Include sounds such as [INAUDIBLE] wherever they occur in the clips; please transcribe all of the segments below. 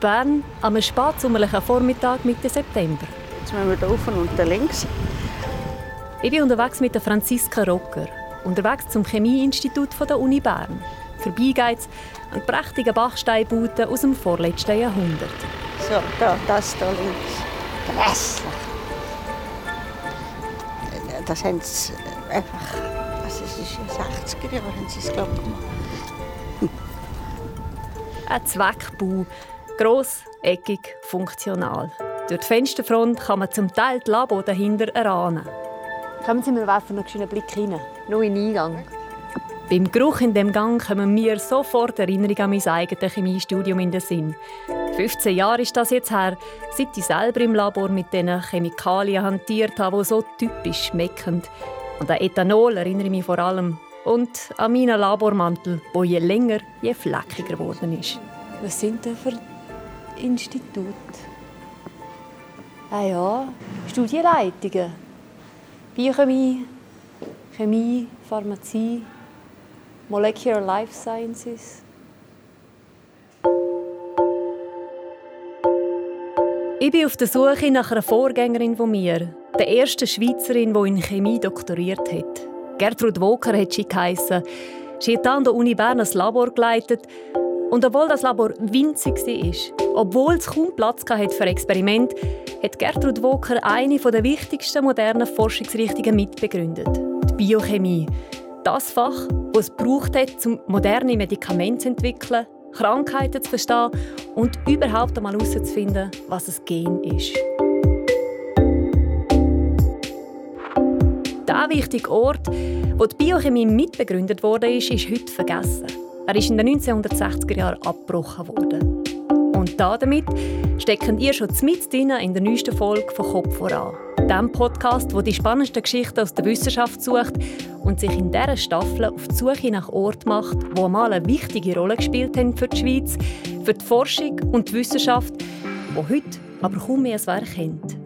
Bern am spätsommerlichen Vormittag Mitte September. Jetzt müssen wir hier rauf und links. Ich bin unterwegs mit der Franziska Rocker, unterwegs zum Chemieinstitut der Uni Bern. Vorbei geht's an prächtigen Bachsteinbauten aus dem vorletzten Jahrhundert. So, da, das hier links. Grässlich. Das haben sie einfach, das ist in den 60er Jahren, haben sie es, glaube ich, gemacht. Ein Zweckbau, gross, eckig, funktional. Durch die Fensterfront kann man zum Teil die Labo dahinter erahnen. Kommen Sie, wir werfen noch einen Blick hinein. Nur in den Eingang. Beim Geruch in dem Gang kommen mir sofort Erinnerungen an mein eigenes Chemiestudium in den Sinn. 15 Jahre ist das jetzt her, seit ich selber im Labor mit diesen Chemikalien hantiert habe, die so typisch schmecken. Und an Ethanol erinnere ich mich vor allem. Und an meinen Labormantel, der je länger, je fleckiger geworden ist. Was sind denn für Institute? Ah ja, Studienleitungen. Biochemie, Chemie, Pharmazie, Molecular Life Sciences. Ich bin auf der Suche nach einer Vorgängerin von mir, der ersten Schweizerin, die in Chemie doktoriert hat. Gertrud Woker hat sie geheissen. Sie hat an der Uni Bern ein Labor geleitet. Und obwohl das Labor winzig war, obwohl es kaum Platz für Experiment, hat Gertrud Woker eine der wichtigsten modernen Forschungsrichtungen mitbegründet: die Biochemie. Das Fach, das es braucht um moderne Medikamente zu entwickeln, Krankheiten zu verstehen und überhaupt einmal herauszufinden, was ein Gen ist. Der wichtige Ort, wo die Biochemie mitbegründet wurde, ist, ist heute vergessen. Er ist in den 1960er Jahren abgebrochen worden. Und damit stecken ihr schon mit in der neuesten Folge von Kopf voran. Dem Podcast, wo die spannendsten Geschichten aus der Wissenschaft sucht und sich in dieser Staffel auf die Suche nach Orten macht, wo mal eine wichtige Rolle gespielt haben für die Schweiz, für die Forschung und die Wissenschaft, wo heute aber kaum mehr ein Werk kennt.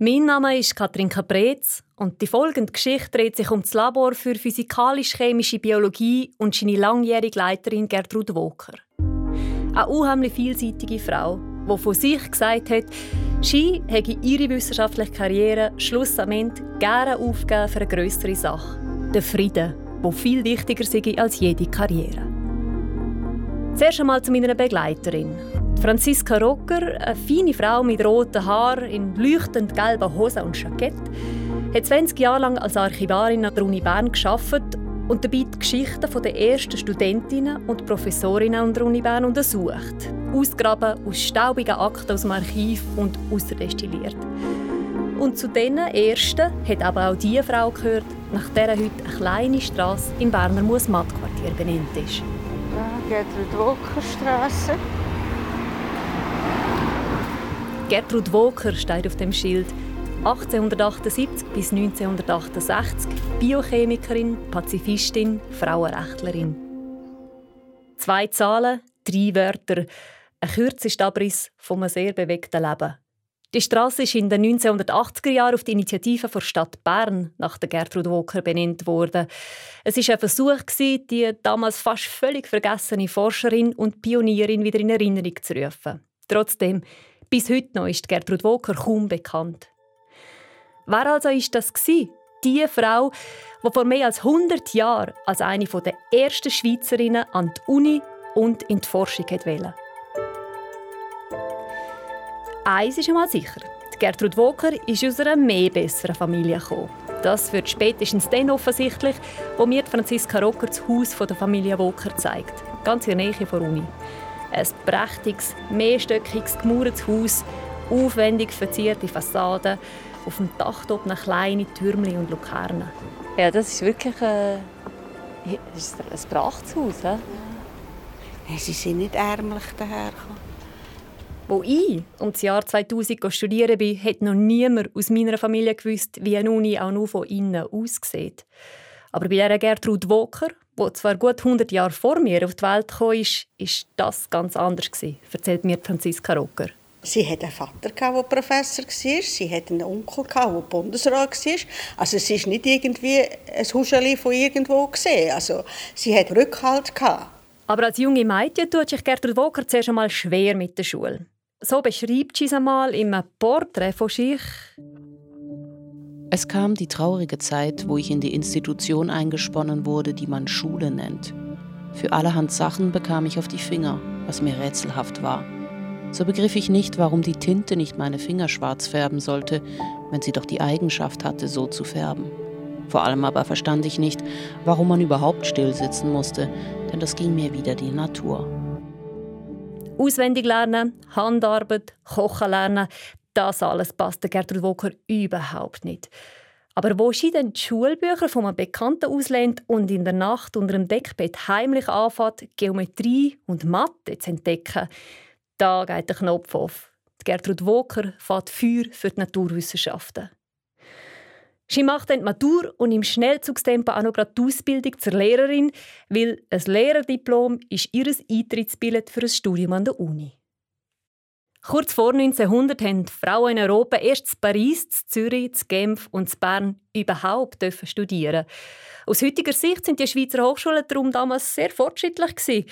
Mein Name ist Katrin Kapretz und die folgende Geschichte dreht sich um das Labor für physikalisch-chemische Biologie und seine langjährige Leiterin Gertrud Woker. Eine unheimlich vielseitige Frau, die von sich gesagt hat, sie hätte ihre wissenschaftliche Karriere schlussendlich gerne aufgegeben für eine größere Sache: den Frieden, der viel wichtiger sei als jede Karriere. Zuerst einmal zu meiner Begleiterin. Franziska Rocker, eine feine Frau mit roten Haaren, in leuchtend gelben Hosen und Jackett, hat 20 Jahre lang als Archivarin an der Uni Bern gearbeitet und dabei die Geschichten der ersten Studentinnen und Professorinnen an der Uni Bern untersucht, ausgraben aus staubigen Akten aus dem Archiv und ausdestilliert. Und zu diesen ersten hat aber auch die Frau gehört, nach der heute eine kleine Straße im Berner Muesmatt-Quartier benannt ist. Ja, Gertrud Wocker Straße. Gertrud Woker steht auf dem Schild. 1878 bis 1968 Biochemikerin, Pazifistin, Frauenrechtlerin. Zwei Zahlen, drei Wörter, ein kürzester Abriss von einem sehr bewegten Leben. Die Straße ist in den 1980er Jahren auf die Initiative der Stadt Bern nach der Gertrud Woker benannt worden. Es ist ein Versuch, die damals fast völlig vergessene Forscherin und Pionierin wieder in Erinnerung zu rufen. Trotzdem, bis heute noch ist Gertrud Woker kaum bekannt. Wer also ist das gsi? Die Frau, die vor mehr als 100 Jahren als eine der ersten Schweizerinnen an die Uni und in die Forschung wollte. Eins ist einmal sicher. Gertrud Woker ist aus einer mehr besseren Familie gekommen. Das wird spätestens dann offensichtlich, wo mir Franziska Rocker das Haus der Familie Woker zeigt. Ganz in der Nähe der Uni. Ein prächtiges, mehrstöckiges, gemauertes Haus, aufwendig verzierte Fassaden, auf dem Dach oben kleine Türmchen und Lukarnen. Ja, das ist wirklich äh, ist ein Prachthaus. Ja? Sie sind nicht ärmlich dahergekommen. Wo ich um das Jahr 2000 studieren bin, hat noch niemand aus meiner Familie gewusst, wie eine Uni auch nur von innen aussieht. Aber bei der Gertrud Woker, die zwar gut 100 Jahre vor mir auf die Welt gekommen ist, ist das ganz anders gewesen, erzählt mir Franziska Rocker. Sie hatte einen Vater, der Professor war. Sie hatte einen Onkel, der Bundesrat war. Also es ist nicht irgendwie ein Huscheli von irgendwo gesehen. Also sie hat Rückhalt gehabt. Aber als junge Mädchen tut sich Gertrud Walker zuerst einmal schwer mit der Schule. So beschreibt sie es einmal in einem Porträt von sich. Es kam die traurige Zeit, wo ich in die Institution eingesponnen wurde, die man Schule nennt. Für allerhand Sachen bekam ich auf die Finger, was mir rätselhaft war. So begriff ich nicht, warum die Tinte nicht meine Finger schwarz färben sollte, wenn sie doch die Eigenschaft hatte, so zu färben. Vor allem aber verstand ich nicht, warum man überhaupt stillsitzen musste, denn das ging mir wieder die Natur. Auswendig lernen, Handarbeit, Kochen lernen, das alles passte Gertrud Walker überhaupt nicht. Aber wo sie dann die Schulbücher von einem Bekannten auslehnt und in der Nacht unter dem Deckbett heimlich anfängt, Geometrie und Mathe zu entdecken, da geht der Knopf auf. Gertrud Walker fährt Feuer für die Naturwissenschaften. Sie macht dann die Matur und im Schnellzugstempo auch noch die Ausbildung zur Lehrerin, weil ein Lehrerdiplom ist ihr Eintrittsbild für ein Studium an der Uni. Kurz vor 1900 haben Frauen in Europa erst in Paris, in Zürich, in Genf und in Bern überhaupt studieren. Aus heutiger Sicht sind die Schweizer Hochschulen darum damals sehr fortschrittlich gewesen.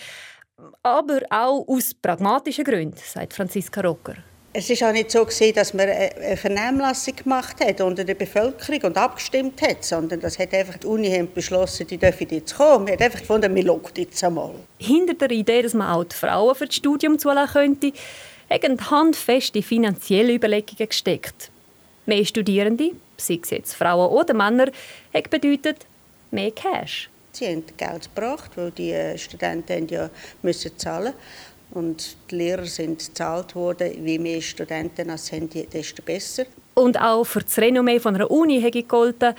Aber auch aus pragmatischen Gründen, sagt Franziska Rocker. Es war auch nicht so, dass man eine Vernehmlassung gemacht hat unter der Bevölkerung und abgestimmt hat, sondern das hat einfach die Uni beschlossen, die dürfen jetzt kommen. Wir haben einfach gefunden, wir schauen jetzt einmal. Hinter der Idee, dass man auch die Frauen für das Studium zulassen könnte, haben handfeste finanzielle Überlegungen gesteckt. Mehr Studierende, sei es jetzt Frauen oder Männer, hat bedeutet mehr Cash. Sie haben Geld gebracht, weil die äh, Studenten ja müssen zahlen und die Lehrer sind gezahlt worden. Wie mehr Studenten als haben, desto besser. Und auch für das Renommee von einer Uni hätte gegolten,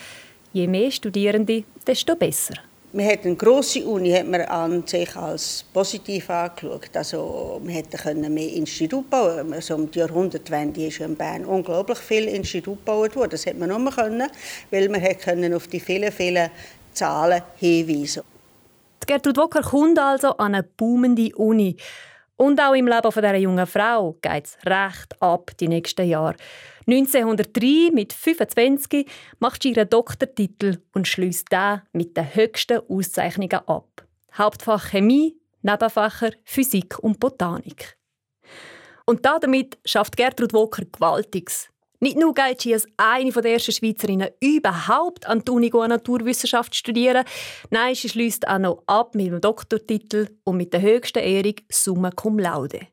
je mehr Studierende, desto besser. Man hat eine grosse Uni hat man an sich als positiv angeschaut. Also, man hätte mehr Institute bauen also um die Jahrhundertwende ist in Bern unglaublich viele Institute gebaut worden. Das hätte man nur können, weil man können auf die vielen, vielen Zahlen hinweisen Gertrud Wocker kommt also an eine boomende Uni. Und auch im Leben dieser jungen Frau geht es recht ab die nächsten Jahre. 1903 mit 25 macht sie ihren Doktortitel und schließt den mit den höchsten Auszeichnungen ab. Hauptfach Chemie, Nebenfächer Physik und Botanik. Und damit schafft Gertrud Walker Gewaltiges. Nicht nur geht sie als eine der ersten Schweizerinnen überhaupt an die Uni Naturwissenschaft studieren, nein, sie schließt auch noch ab mit dem Doktortitel und mit der höchsten Ehrung Summa Cum Laude.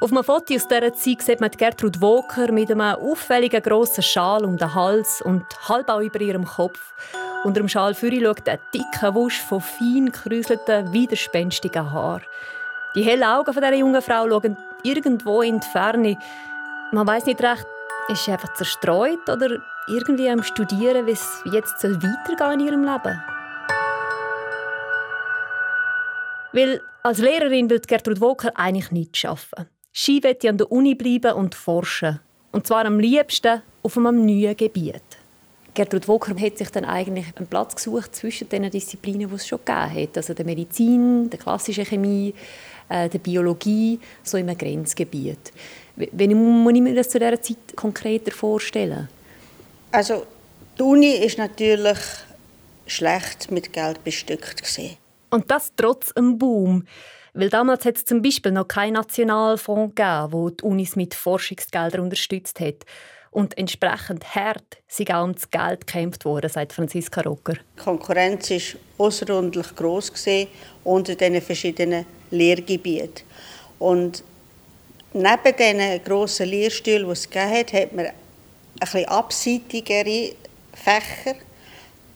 Auf einem Foto aus dieser Zeit sieht man Gertrud Walker mit einem auffälligen grossen Schal um den Hals und halb auch über ihrem Kopf. Unter dem Schal schaut ein dicker Wusch von fein gekräuselten, widerspenstigen Haaren. Die hellen Augen dieser jungen Frau schauen irgendwo in die Ferne. Man weiß nicht recht, ist sie einfach zerstreut oder irgendwie am Studieren, wie es jetzt weitergehen in ihrem Leben? Weil als Lehrerin will Gertrud Walker eigentlich nichts arbeiten. Sie will an der Uni bleiben und forschen. Und zwar am liebsten auf einem neuen Gebiet. Gertrud Walker hat sich dann eigentlich einen Platz gesucht zwischen den Disziplinen, die es schon gegeben hat. Also der Medizin, der klassischen Chemie, äh, der Biologie, so in einem Grenzgebiet. Wie muss ich mir das zu dieser Zeit konkreter vorstellen? Also die Uni ist natürlich schlecht mit Geld bestückt gewesen. Und das trotz einem Boom. Weil damals hat es zum Beispiel noch keinen Nationalfonds gegeben, der die Unis mit Forschungsgeldern unterstützt hat. Und entsprechend hart sind auch ums Geld gekämpft worden, sagt Franziska Rocker. Die Konkurrenz war außerordentlich gross unter diesen verschiedenen Lehrgebieten. Und neben diesen grossen Lehrstühlen, die es hat, hat man ein bisschen abseitigere Fächer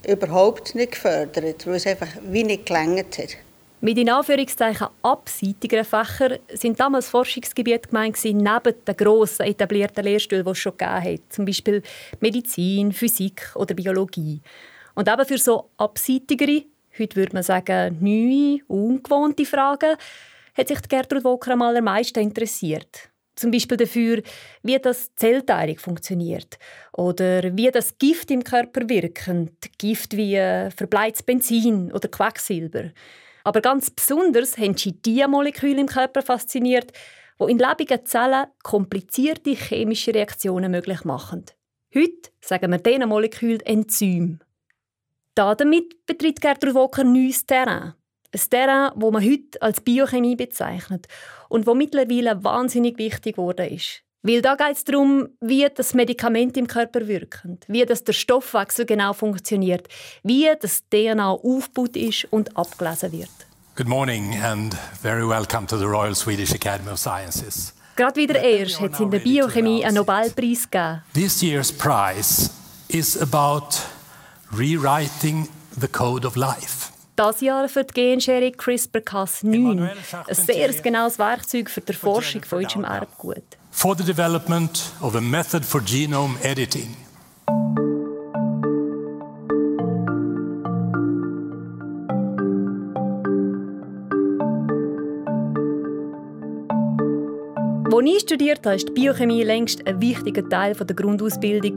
überhaupt nicht gefördert, weil es einfach wie nicht gelangt hat. Mit in Anführungszeichen abseitigeren Fächern sind damals Forschungsgebiete gemeint neben den grossen etablierten Lehrstühlen, die es schon gegeben hat, zum Beispiel Medizin, Physik oder Biologie. Und eben für so abseitigere, heute würde man sagen neue, ungewohnte Fragen, hat sich Gertrud Walker am allermeisten interessiert. Zum Beispiel dafür, wie das Zellteilung funktioniert oder wie das Gift im Körper wirkt. Gift wie äh, verbleites Benzin oder Quecksilber. Aber ganz besonders haben sie die Moleküle im Körper fasziniert, die in lebenden Zellen komplizierte chemische Reaktionen möglich machen. Heute sagen wir diesen Molekül Enzym. Damit betritt Gertrud Walker neues Terrain. Ein Terrain, das man heute als Biochemie bezeichnet und wo mittlerweile wahnsinnig wichtig geworden ist. Weil da geht es darum, wie das Medikament im Körper wirkt, wie das der Stoffwechsel genau funktioniert, wie das DNA aufgebaut ist und abgelesen wird. Good morning and very welcome to the Royal Swedish Academy of Sciences. Gerade wieder erst hat es in der Biochemie einen Nobelpreis gegeben. This year's prize is about rewriting the code of life. Das Jahr für die Genschere CRISPR-Cas9 ein sehr genaues Werkzeug für die Forschung von unserem Erbgut. For the development of a method for genome editing. Als ich studiert habe, war die Biochemie längst ein wichtiger Teil der Grundausbildung.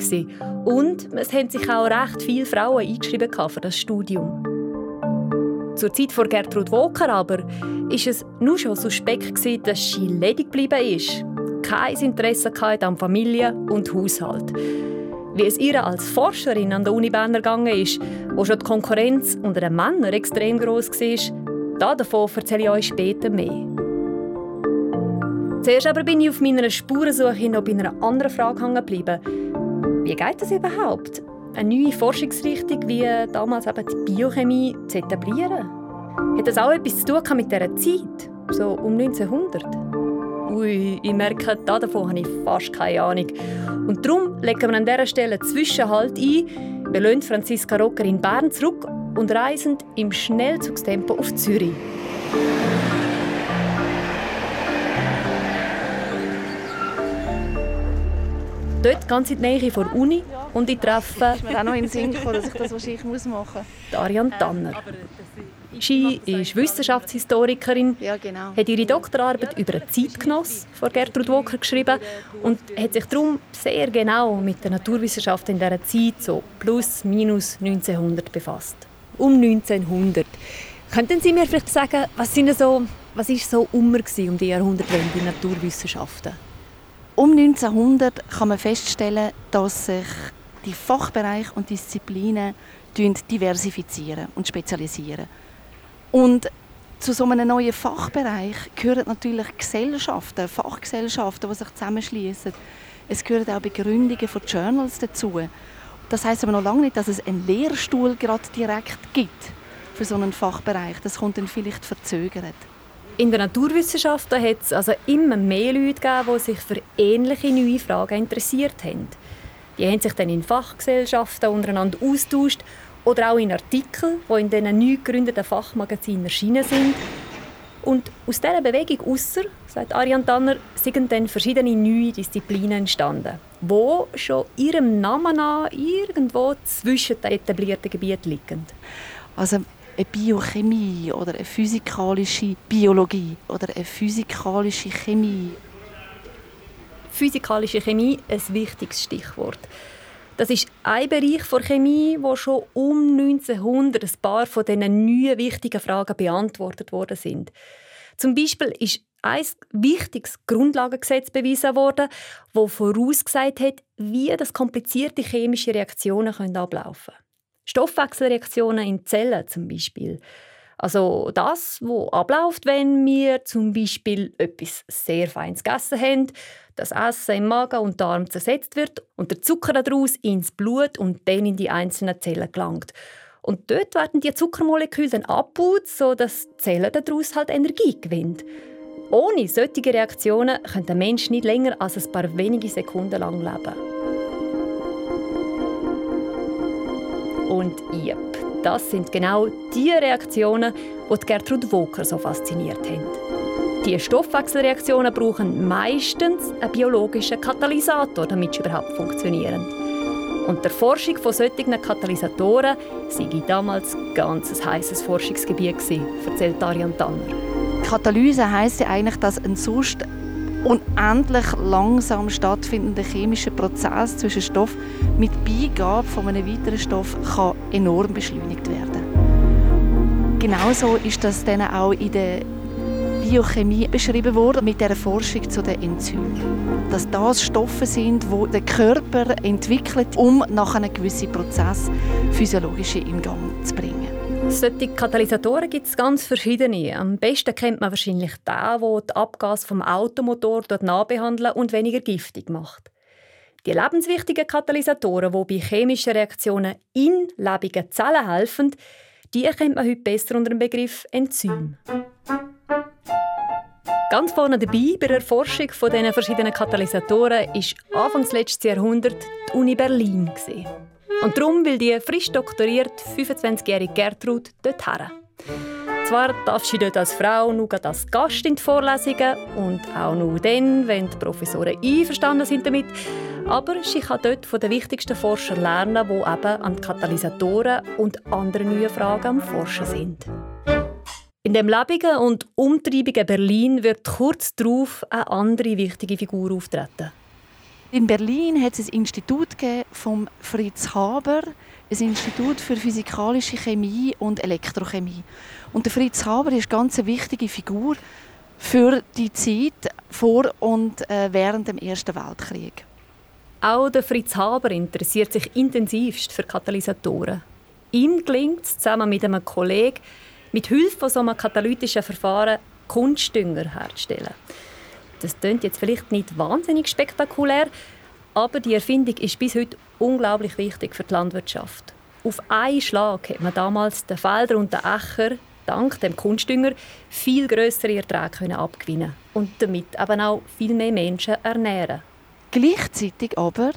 Und es haben sich auch recht viele Frauen eingeschrieben für das Studium. Zur Zeit von Gertrud Walker aber war es nur schon suspekt, dass sie ledig geblieben ist. Kein Interesse an Familie und Haushalt. Wie es ihr als Forscherin an der Uni Bern gegangen ist, wo schon die Konkurrenz unter den Männern extrem groß war, davon erzähle ich euch später mehr. Zuerst aber bin ich auf meiner Spurensuche noch bei einer anderen Frage hängen geblieben. Wie geht das überhaupt? Eine neue Forschungsrichtung wie damals eben die Biochemie zu etablieren? Hat das auch etwas zu tun mit dieser Zeit? So um 1900? Ui, ich merke, davon habe ich fast keine Ahnung. Und darum legen wir an dieser Stelle einen Zwischenhalt ein, belöhnt Franziska Rocker in Bern zurück und reisen im Schnellzugstempo auf Zürich. Dort ganz in die Nähe von der Uni und ich treffe... Ist mir auch noch in den Sinn gekommen, dass ich das wahrscheinlich machen muss. Ariane Tanner. Sie ist Wissenschaftshistorikerin, ja, genau. hat ihre Doktorarbeit über einen Zeitgenoss von Gertrud Walker geschrieben und hat sich darum sehr genau mit der Naturwissenschaft in dieser Zeit, so plus minus 1900, befasst. Um 1900. Könnten Sie mir vielleicht sagen, was, sind so, was ist so immer um die Jahrhundertwende in Naturwissenschaften? Um 1900 kann man feststellen, dass sich die Fachbereiche und Disziplinen diversifizieren und spezialisieren. Und zu so einem neuen Fachbereich gehören natürlich Gesellschaften, Fachgesellschaften, die sich zusammenschließen. Es gehören auch Begründungen von Journals dazu. Das heißt aber noch lange nicht, dass es einen Lehrstuhl gerade direkt gibt für so einen Fachbereich. Das kommt dann vielleicht verzögert. In den Naturwissenschaften hat es also immer mehr Leute gegeben, die sich für ähnliche neue Fragen interessiert haben. Die haben sich dann in Fachgesellschaften untereinander austauscht oder auch in Artikeln, die in diesen neu gegründeten Fachmagazinen erschienen sind. Und aus dieser Bewegung ausser, sagt Ariane Tanner, sind dann verschiedene neue Disziplinen entstanden, die schon ihrem Namen nach irgendwo zwischen den etablierten Gebieten liegen. Also eine Biochemie oder eine physikalische Biologie oder eine physikalische Chemie. Physikalische Chemie ein wichtiges Stichwort. Das ist ein Bereich der Chemie, wo schon um 1900 ein paar von diesen neuen wichtigen Fragen beantwortet worden sind. Zum Beispiel ist ein wichtiges Grundlagengesetz bewiesen worden, das vorausgesagt hat, wie das komplizierte chemische Reaktionen ablaufen können. Stoffwechselreaktionen in Zellen zum Beispiel. Also das, was abläuft, wenn wir zum Beispiel etwas sehr Feines gegessen haben, das Essen im Magen und Darm zersetzt wird und der Zucker daraus ins Blut und dann in die einzelnen Zellen gelangt. Und dort werden die Zuckermoleküle dann abgebaut, sodass die Zelle daraus halt Energie gewinnt. Ohne solche Reaktionen könnte ein Mensch nicht länger als ein paar wenige Sekunden lang leben. Und yep, das sind genau die Reaktionen, die Gertrud Walker so fasziniert haben. Die Stoffwechselreaktionen brauchen meistens einen biologischen Katalysator, damit sie überhaupt funktionieren. Und der Forschung von solchen Katalysatoren sei damals ganz ein heißes Forschungsgebiet gewesen, erzählt Ariane Tanner. Katalyse heisst ja eigentlich, dass ein sonst unendlich langsam stattfindender chemischer Prozess zwischen Stoff mit Beigabe von einem weiteren Stoff kann enorm beschleunigt werden. Genauso ist das dann auch in der Biochemie beschrieben worden mit der Forschung zu den Enzymen. Dass das Stoffe sind, wo der Körper entwickelt, um nach einem gewissen Prozess physiologische in Gang zu bringen. Solche Katalysatoren gibt es ganz verschiedene. Am besten kennt man wahrscheinlich den, der die Abgase vom Automotor nachbehandeln und weniger giftig macht. Die lebenswichtigen Katalysatoren, die bei chemischen Reaktionen in lebenden Zellen helfen, die erkennt man heute besser unter dem Begriff Enzym. Ganz vorne dabei bei der Erforschung von diesen verschiedenen Katalysatoren ist Anfangs letzten Jahrhundert die Uni Berlin. Und darum will die frisch doktorierte 25-jährige Gertrud dort her. Zwar darf sie dort als Frau nur als Gast in die Vorlesungen und auch nur dann, wenn die Professoren einverstanden sind damit, aber sie kann dort von den wichtigsten Forschern lernen, die eben an Katalysatoren und anderen neuen Fragen am Forschen sind. In dem lebigen und umtriebigen Berlin wird kurz darauf eine andere wichtige Figur auftreten. In Berlin hat es ein Institut von Fritz Haber, ein Institut für physikalische Chemie und Elektrochemie. Und der Fritz Haber ist eine ganz wichtige Figur für die Zeit vor und äh, während dem Ersten Weltkrieg. Auch der Fritz Haber interessiert sich intensivst für Katalysatoren. Ihm gelingt es, zusammen mit einem Kollegen mit Hilfe von so einem katalytischen Verfahren Kunstdünger herzustellen. Das klingt jetzt vielleicht nicht wahnsinnig spektakulär, aber die Erfindung ist bis heute unglaublich wichtig für die Landwirtschaft. Auf einen Schlag hat man damals den Felder und den Ächer dank dem Kunstdünger viel größere Erträge abgewinnen und damit eben auch viel mehr Menschen ernähren. Gleichzeitig aber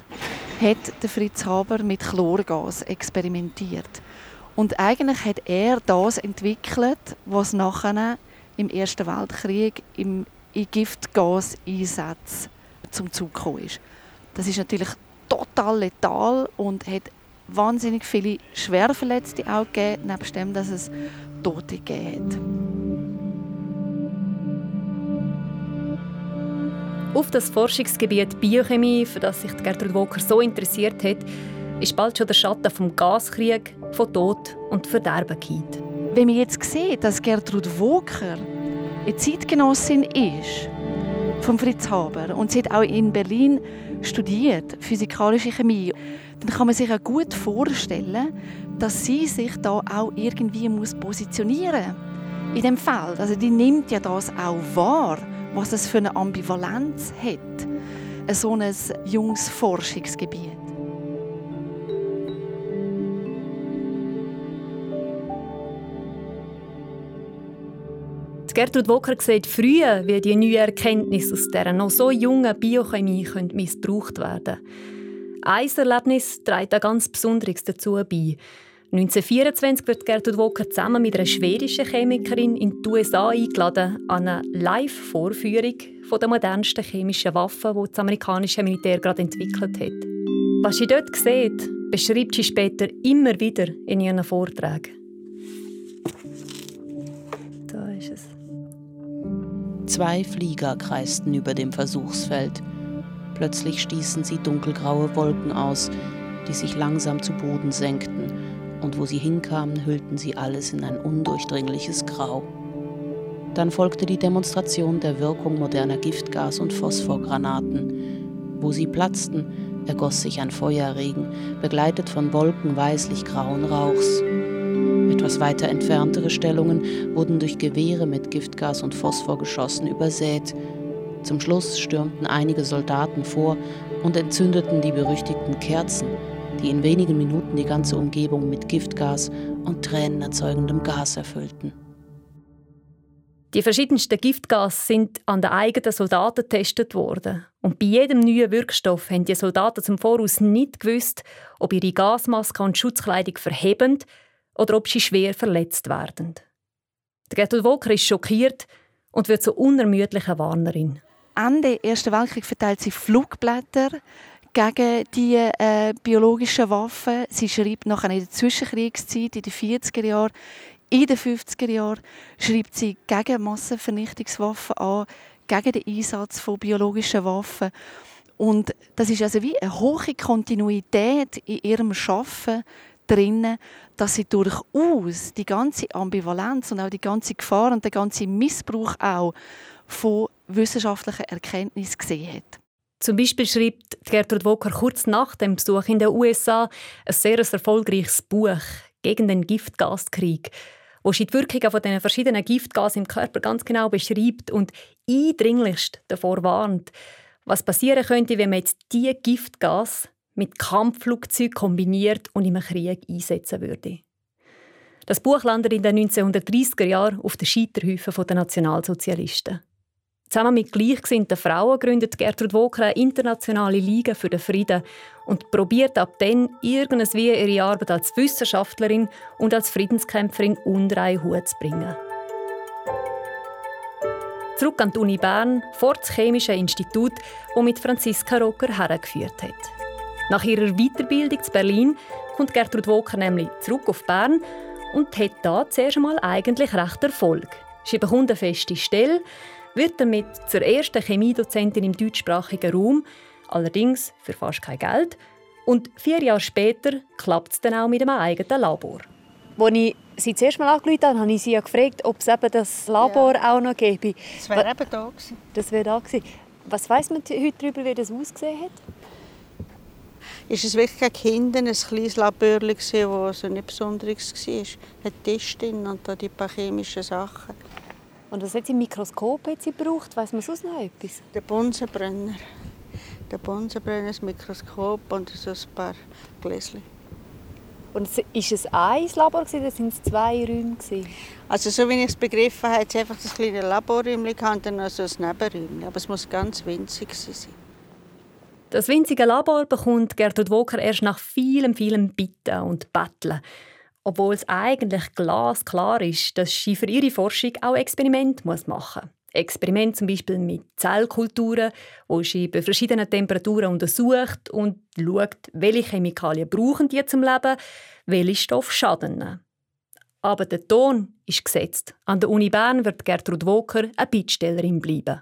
hat der Fritz Haber mit Chlorgas experimentiert. Und eigentlich hat er das entwickelt, was nachher im Ersten Weltkrieg im Giftgaseinsatz zum Zug gekommen ist. Das ist natürlich total letal und hat wahnsinnig viele Schwerverletzte auch gegeben, nebst dem, dass es Tote gegeben hat. Auf das Forschungsgebiet Biochemie, für das sich Gertrud Walker so interessiert hat, ist bald schon der Schatten vom Gaskrieg, von Tod und Verderben gehalten. Wenn wir jetzt sehen, dass Gertrud Walker eine Zeitgenossin ist von Fritz Haber und sie hat auch in Berlin studiert, physikalische Chemie, dann kann man sich auch gut vorstellen, dass sie sich da auch irgendwie muss positionieren muss in dem Feld. Also die nimmt ja das auch wahr was es für eine Ambivalenz hat, so ein junges Forschungsgebiet. Gertrud Wocker sieht früh, wie die neuen Erkenntnisse aus dieser noch so jungen Biochemie missbraucht werden können. Ein Erlebnis trägt da ganz Besonderes dazu bei. 1924 wird Gertrud Walker zusammen mit einer schwedischen Chemikerin in die USA eingeladen an eine Live-Vorführung der modernsten chemischen Waffen, die das amerikanische Militär gerade entwickelt hat. Was sie dort sieht, beschreibt sie später immer wieder in ihren Vorträgen. Da ist es. Zwei Flieger kreisten über dem Versuchsfeld. Plötzlich stießen sie dunkelgraue Wolken aus, die sich langsam zu Boden senkten und wo sie hinkamen, hüllten sie alles in ein undurchdringliches Grau. Dann folgte die Demonstration der Wirkung moderner Giftgas- und Phosphorgranaten. Wo sie platzten, ergoss sich ein Feuerregen, begleitet von Wolken weißlich-grauen Rauchs. Etwas weiter entferntere Stellungen wurden durch Gewehre mit Giftgas und Phosphorgeschossen übersät. Zum Schluss stürmten einige Soldaten vor und entzündeten die berüchtigten Kerzen, die in wenigen Minuten die ganze Umgebung mit Giftgas und tränenerzeugendem Gas erfüllten. Die verschiedensten Giftgas sind an den eigenen Soldaten getestet worden. Und bei jedem neuen Wirkstoff haben die Soldaten zum Voraus nicht gewusst, ob ihre Gasmaske und Schutzkleidung verheben oder ob sie schwer verletzt werden. Gertrud Walker ist schockiert und wird zur unermüdlichen Warnerin. Ende Ersten Weltkrieg verteilt sie Flugblätter gegen die äh, biologischen Waffen. Sie schreibt nachher in der Zwischenkriegszeit, in den 40er Jahren, in den 50er Jahren, schreibt sie gegen Massenvernichtungswaffen an, gegen den Einsatz von biologischen Waffen. Und das ist also wie eine hohe Kontinuität in ihrem Schaffen drinnen, dass sie durchaus die ganze Ambivalenz und auch die ganze Gefahr und der ganze Missbrauch auch von wissenschaftlichen Erkenntnissen gesehen hat. Zum Beispiel schreibt Gertrud Woker kurz nach dem Besuch in den USA ein sehr erfolgreiches Buch gegen den Giftgaskrieg, wo sie die Wirkungen von den verschiedenen Giftgasen im Körper ganz genau beschreibt und eindringlichst davor warnt, was passieren könnte, wenn man jetzt diese Giftgas mit Kampfflugzeugen kombiniert und im Krieg einsetzen würde. Das Buch landet in den 1930er Jahren auf den Scheiterhäufen der Nationalsozialisten. Zusammen mit gleichgesinnten Frauen gründet Gertrud Woker eine internationale Liga für den Frieden und probiert ab dann irgendwie ihre Arbeit als Wissenschaftlerin und als Friedenskämpferin unter einen Hut zu bringen. Zurück an die Uni Bern, vor das Chemische Institut, das mit Franziska Rocker hergeführt hat. Nach ihrer Weiterbildung zu Berlin kommt Gertrud Woker nämlich zurück auf Bern und hat da zuerst einmal eigentlich recht Erfolg. Sie bekommt eine feste Stelle, wird damit zur ersten Chemiedozentin im deutschsprachigen Raum, allerdings für fast kein Geld. Und vier Jahre später klappt es dann auch mit einem eigenen Labor. Als ich sie zuerst mal angerufen habe, habe ich sie ja gefragt, ob es eben das Labor ja. auch noch gäbe. Das wäre eben da gewesen. Das wäre da gewesen. Was weiß man heute darüber, wie das ausgesehen hat? Ist es wirklich Kind, ein kleines Labor, das also nicht Besonderes war? Ein Tisch drin und da die paar chemischen Sachen. Und was hat sie im Mikroskop hat sie gebraucht? Weiss man sonst noch etwas? Der Bunsenbrenner. Der Bunsenbrenner, das Mikroskop und so ein paar Gläschen. Und ist es ein Labor oder sind es zwei Räume? Also so wie ich es begriffen habe, hat es einfach das kleine Laborräumchen und dann noch so ein Nebenräumchen. Aber es muss ganz winzig sein. Das winzige Labor bekommt Gertrud Woker erst nach vielem, vielem Bitten und Betteln obwohl es eigentlich glasklar ist, dass sie für ihre Forschung auch Experimente machen muss. Experiment zum Beispiel mit Zellkulturen, wo sie bei verschiedenen Temperaturen untersucht und schaut, welche Chemikalien brauchen die zum Leben, welche Stoffe schaden. Aber der Ton ist gesetzt. An der Uni Bern wird Gertrud Woker eine Bittstellerin bleiben.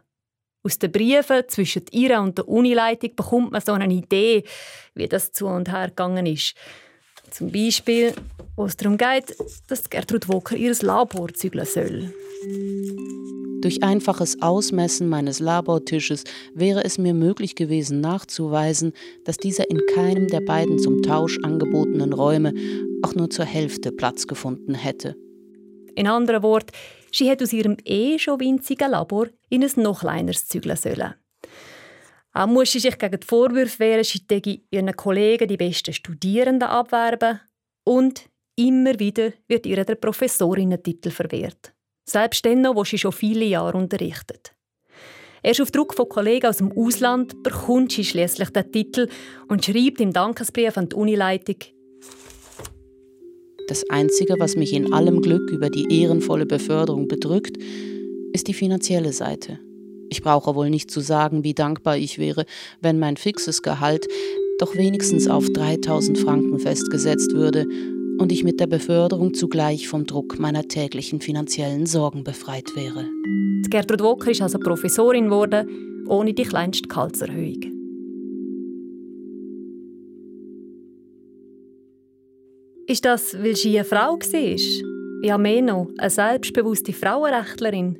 Aus den Briefen zwischen ihr und der Unileitung bekommt man so eine Idee, wie das zu und her gegangen ist. Zum Beispiel, wo es darum geht, dass Gertrud Woker ihr Labor zügeln soll. Durch einfaches Ausmessen meines Labortisches wäre es mir möglich gewesen nachzuweisen, dass dieser in keinem der beiden zum Tausch angebotenen Räume auch nur zur Hälfte Platz gefunden hätte. In anderen Worten, sie hätte aus ihrem eh schon winzigen Labor in ein noch kleineres zügeln sollen. Auch muss sie sich gegen die Vorwürfe wehren, sie ihren Kollegen die besten Studierenden abwerben und immer wieder wird ihr der Professorinnentitel verwehrt. Selbst dann noch, wo sie schon viele Jahre unterrichtet. Erst auf Druck von Kollegen aus dem Ausland bekommt sie schließlich den Titel und schreibt im Dankesbrief an die Unileitung Das Einzige, was mich in allem Glück über die ehrenvolle Beförderung bedrückt, ist die finanzielle Seite. Ich brauche wohl nicht zu sagen, wie dankbar ich wäre, wenn mein fixes Gehalt doch wenigstens auf 3000 Franken festgesetzt würde und ich mit der Beförderung zugleich vom Druck meiner täglichen finanziellen Sorgen befreit wäre. Gertrud Wocker ist also Professorin geworden, ohne die kleinste Gehaltserhöhung. Ist das, weil sie eine Frau war? Ja, mehr noch, eine selbstbewusste Frauenrechtlerin?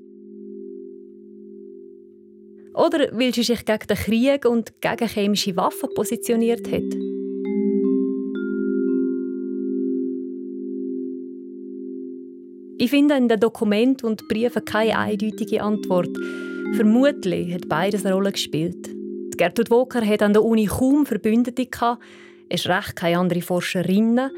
Oder weil sie sich gegen den Krieg und gegen chemische Waffen positioniert hat? Ich finde in den Dokumenten und Briefen keine eindeutige Antwort. Vermutlich hat beides eine Rolle gespielt. Gertrud Woker hat an der Uni kaum Verbündete gehabt, es recht keine andere Forscherinnen.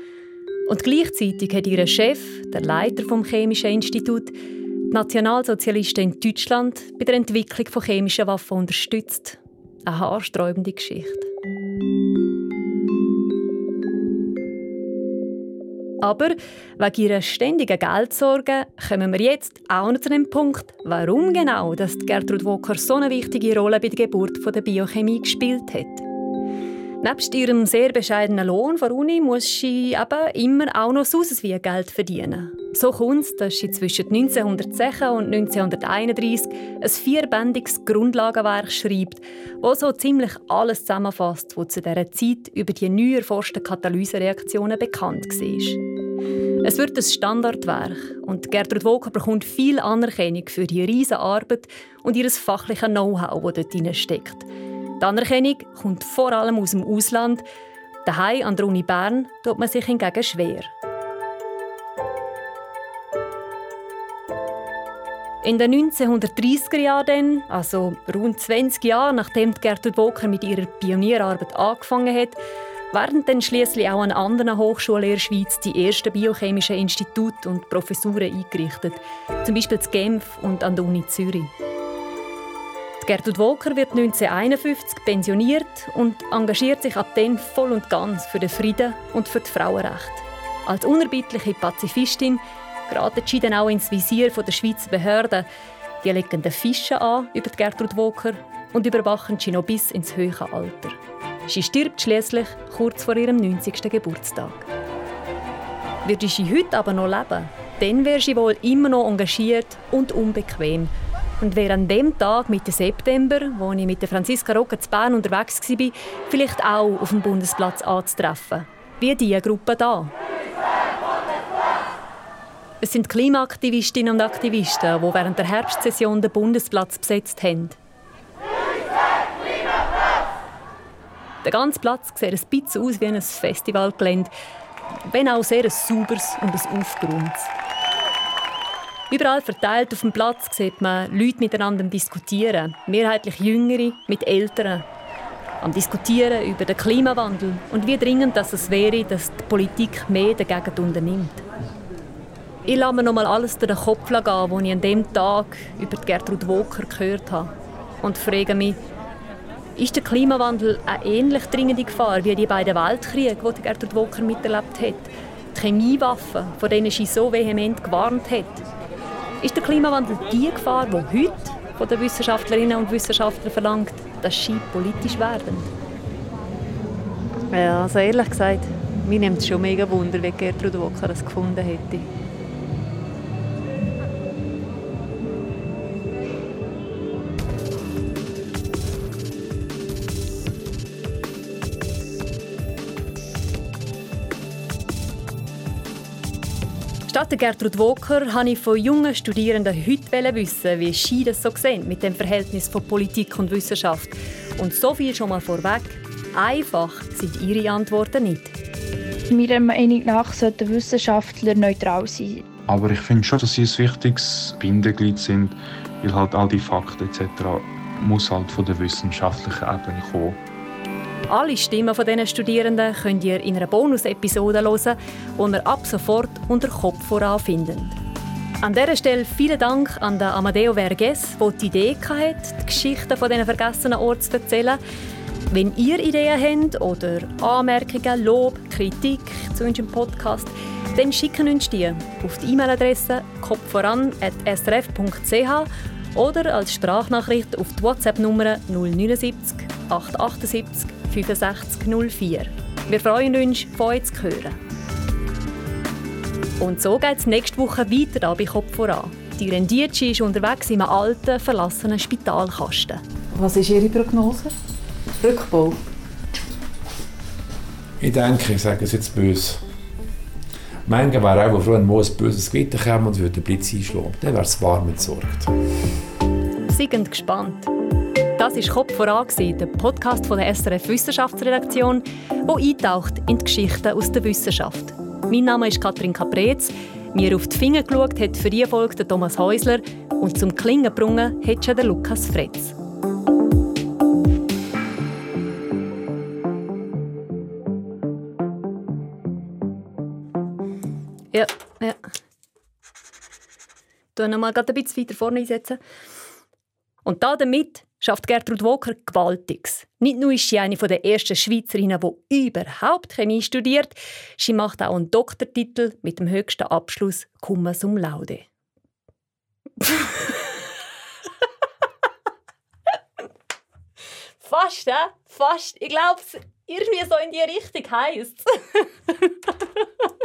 Und gleichzeitig hat ihr Chef, der Leiter vom Chemischen Institut, die Nationalsozialisten in Deutschland bei der Entwicklung von chemischen Waffen unterstützt. Eine haarsträubende Geschichte. Aber wegen ihrer ständigen Geldsorgen kommen wir jetzt auch noch zu dem Punkt, warum genau dass Gertrud Walker so eine wichtige Rolle bei der Geburt der Biochemie gespielt hat. Nebst ihrem sehr bescheidenen Lohn von Uni muss sie aber immer auch noch sonst wie Geld verdienen. So kommt es, dass sie zwischen 1906 und 1931 ein vierbändiges Grundlagenwerk schreibt, wo so ziemlich alles zusammenfasst, was zu dieser Zeit über die neu erforschten Katalysereaktionen bekannt war. Es wird ein Standardwerk und Gertrud Woker bekommt viel Anerkennung für die riesige Arbeit und ihr fachliches Know-how, das dort steckt. Die Anerkennung kommt vor allem aus dem Ausland. Daheim an der Uni Bern tut man sich hingegen schwer. In den 1930er Jahren, also rund 20 Jahre nachdem Gertrud Woker mit ihrer Pionierarbeit angefangen hat, werden dann schließlich auch an anderen Hochschulen in der Schweiz die ersten biochemischen Institute und Professuren eingerichtet, zum Beispiel in Genf und an der Uni Zürich. Gertrud Woker wird 1951 pensioniert und engagiert sich ab dann voll und ganz für den Frieden und für die Frauenrechte. Als unerbittliche Pazifistin geraten sie dann auch ins Visier der Schweizer Behörden. Die legen den Fischen an über Gertrud Woker und überwachen sie noch bis ins höhere Alter. Sie stirbt schließlich kurz vor ihrem 90. Geburtstag. Würde sie heute aber noch leben, dann wäre sie wohl immer noch engagiert und unbequem und wäre an dem Tag, Mitte September, wo ich mit der Franziska Rocca zu Bern unterwegs war, vielleicht auch auf dem Bundesplatz anzutreffen. Wie diese Gruppe da. Es sind Klimaaktivistinnen und Aktivisten, die während der Herbstsession den Bundesplatz besetzt haben. Der ganze Platz sieht ein bisschen aus wie ein Festivalgelände, wenn auch sehr ein sauberes und ein aufgeräumtes. Überall verteilt auf dem Platz sieht man Leute miteinander diskutieren. Mehrheitlich Jüngere mit Älteren. Am Diskutieren über den Klimawandel und wie dringend das es wäre, dass die Politik mehr dagegen unternimmt. Ich lasse mir noch mal alles durch den Kopf gehen, was ich an dem Tag über Gertrud Woker gehört habe. Und frage mich, ist der Klimawandel eine ähnlich dringende Gefahr wie die beiden Weltkriege, die Gertrud Woker miterlebt hat? Die Chemiewaffen, von denen sie so vehement gewarnt hat? Ist der Klimawandel die Gefahr, die heute von den Wissenschaftlerinnen und Wissenschaftlern verlangt, dass sie politisch werden? Ja, also ehrlich gesagt, mir nimmt es schon mega Wunder, wie Gertrud Wocker das gefunden hätte. Statt Gertrud Woker wollte ich von jungen Studierenden heute wissen, wie sie das so sehen mit dem Verhältnis von Politik und Wissenschaft. Und so viel schon mal vorweg. Einfach sind ihre Antworten nicht. Meiner Meinung nach sollten Wissenschaftler neutral sein. Aber ich finde schon, dass sie ein wichtiges Bindeglied sind, weil halt all die Fakten etc. muss halt von der wissenschaftlichen Ebene kommen. Alle Stimmen von diesen Studierenden könnt ihr in einer Bonus-Episode hören, die ihr ab sofort unter Kopf voran findet. An dieser Stelle vielen Dank an den Amadeo Verges, der die Idee hatte, die Geschichten von diesen vergessenen Orten zu erzählen. Wenn ihr Ideen habt oder Anmerkungen, Lob, Kritik zu unserem Podcast, dann schicken uns die auf die E-Mail-Adresse kopfvoran.srf.ch oder als Sprachnachricht auf die WhatsApp-Nummer 079 878 6504. Wir freuen uns, von euch zu hören. Und so geht es nächste Woche weiter bei Kopf voran. Die Rendici ist unterwegs in einem alten, verlassenen Spitalkasten. Was ist Ihre Prognose? Rückbau? Ich denke, ich sage es jetzt böse. Manche wäre einfach froh, wenn mal ein böses Gewitter käme und würde den Blitz einschlagen. Dann wäre es warm entsorgt. Seid gespannt. Das war «Kopf voran», der Podcast von der SRF Wissenschaftsredaktion, der eintaucht in die Geschichten aus der Wissenschaft. Mein Name ist Katrin Caprez. Mir auf die Finger geschaut hat für die Folge Thomas Häusler und zum Klingen gebrungen hat schon der Lukas Fretz. Ja, ja. Ich noch mal ein bisschen weiter vorne einsetzen. Und damit schafft Gertrud Woker Gewaltiges. Nicht nur ist sie eine der ersten Schweizerinnen, die überhaupt Chemie studiert, sie macht auch einen Doktortitel mit dem höchsten Abschluss Cum sum laude. [LAUGHS] Fast, ja? Fast. Ich glaube, irgendwie so in die Richtung heisst [LAUGHS]